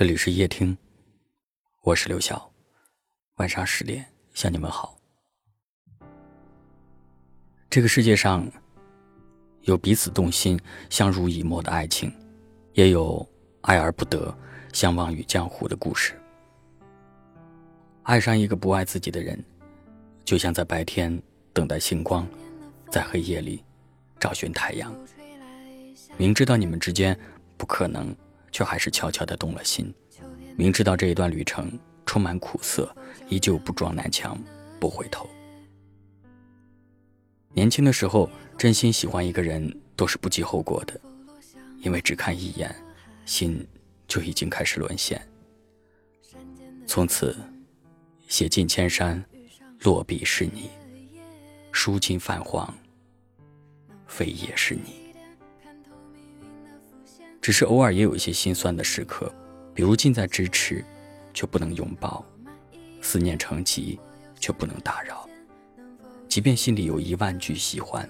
这里是夜听，我是刘晓。晚上十点向你们好。这个世界上有彼此动心、相濡以沫的爱情，也有爱而不得、相忘于江湖的故事。爱上一个不爱自己的人，就像在白天等待星光，在黑夜里找寻太阳。明知道你们之间不可能。却还是悄悄地动了心，明知道这一段旅程充满苦涩，依旧不撞南墙不回头。年轻的时候，真心喜欢一个人都是不计后果的，因为只看一眼，心就已经开始沦陷。从此，写尽千山，落笔是你；书尽泛黄，飞也是你。只是偶尔也有一些心酸的时刻，比如近在咫尺，却不能拥抱；思念成疾，却不能打扰。即便心里有一万句喜欢，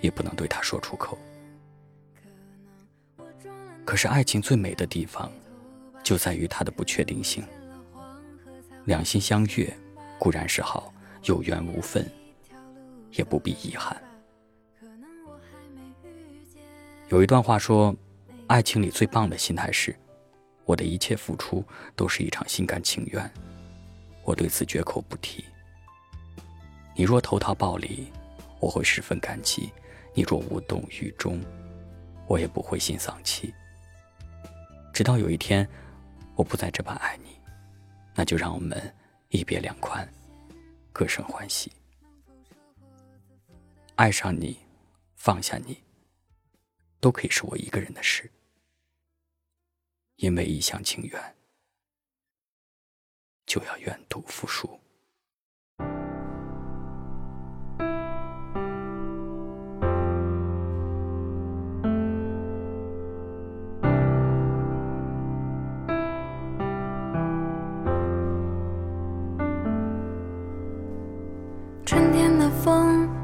也不能对他说出口。可是爱情最美的地方，就在于它的不确定性。两心相悦固然是好，有缘无分，也不必遗憾。有一段话说，爱情里最棒的心态是，我的一切付出都是一场心甘情愿，我对此绝口不提。你若投桃报李，我会十分感激；你若无动于衷，我也不会心丧气。直到有一天，我不再这般爱你，那就让我们一别两宽，各生欢喜。爱上你，放下你。都可以是我一个人的事，因为一厢情愿，就要愿赌服输。春天的风。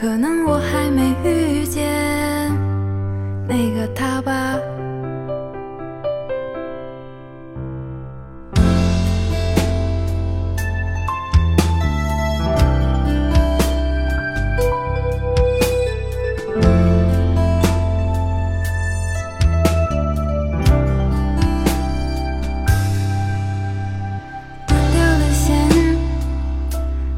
可能我还没遇见那个他吧。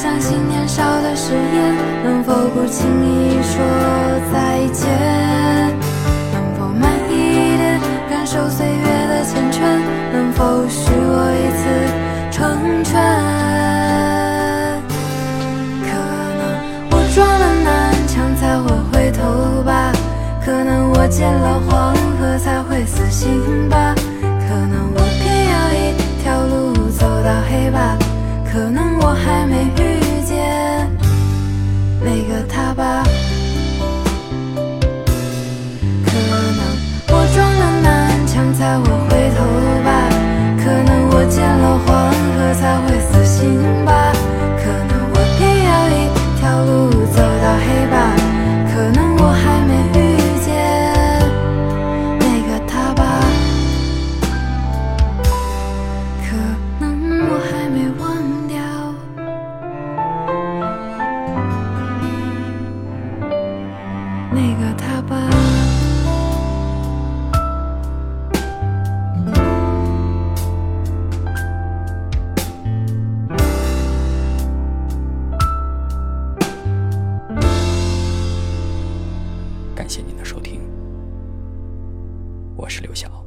相信年少的誓言？能否不轻易说再见？能否慢一点感受岁月的缱绻，能否许我一次成全？可能我撞了南墙才会回头吧，可能我见了黄河才会死心吧，感谢您的收听，我是刘晓。